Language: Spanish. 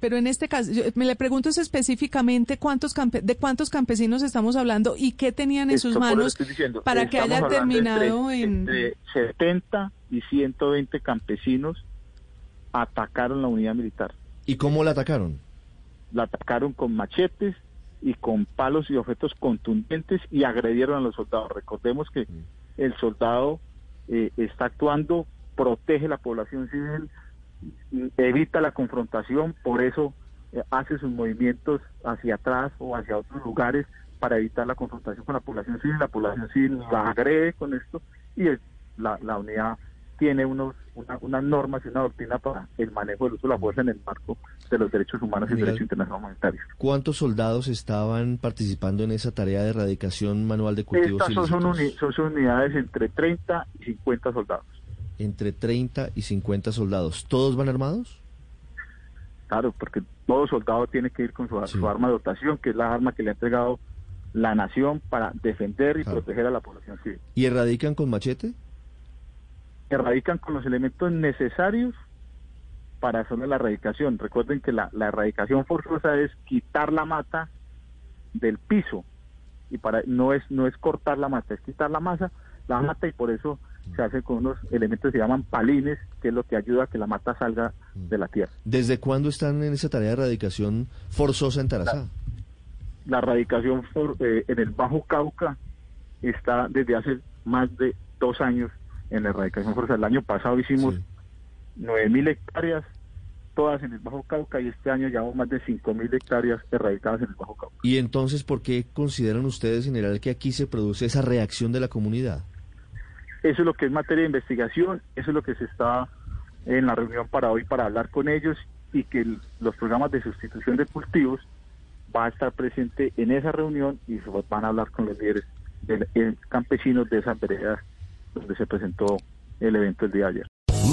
Pero en este caso, yo me le pregunto es específicamente cuántos campe- de cuántos campesinos estamos hablando y qué tenían en sus Esto manos diciendo, para que haya terminado entre, en... entre 70 y 120 campesinos atacaron la unidad militar. ¿Y cómo la atacaron? La atacaron con machetes y con palos y objetos contundentes y agredieron a los soldados. Recordemos que el soldado eh, está actuando, protege la población civil, evita la confrontación, por eso eh, hace sus movimientos hacia atrás o hacia otros lugares para evitar la confrontación con la población civil. La población civil la agrede con esto y la, la unidad tiene unos, una- unas normas y una doctrina para el manejo del uso de la fuerza en el marco de los derechos humanos y el derecho internacional humanitario. ¿Cuántos soldados estaban participando en esa tarea de erradicación manual de cultivos Estas son, son, ilícitos? uni- son unidades entre 30 y 50 soldados. Entre 30 y 50 soldados. ¿Todos van armados? Claro, porque todo soldado tiene que ir con su, Sí. su arma de dotación, que es la arma que le ha entregado la nación para defender y Claro. proteger a la población civil. ¿Y erradican con machete? Erradican con los elementos necesarios para hacer la erradicación. Recuerden que la, la erradicación forzosa es quitar la mata del piso y para no es no es cortar la mata, es quitar la masa, la mata y por eso se hace con unos elementos que se llaman palines, que es lo que ayuda a que la mata salga de la tierra. ¿Desde cuándo están en esa tarea de erradicación forzosa en Tarazá? la erradicación for- eh, en el Bajo Cauca está desde hace más de dos años en la erradicación forzada. El año pasado hicimos Sí. 9.000 hectáreas, todas en el Bajo Cauca, y este año llevamos más de 5.000 hectáreas erradicadas en el Bajo Cauca. ¿Y entonces por qué consideran ustedes, general, que aquí se produce esa reacción de la comunidad? Eso es lo que es materia de investigación, eso es lo que se está en la reunión para hoy para hablar con ellos y que los programas de sustitución de cultivos va a estar presente en esa reunión y van a hablar con los líderes de- eh, campesinos de esas veredas donde se presentó el evento el día de ayer.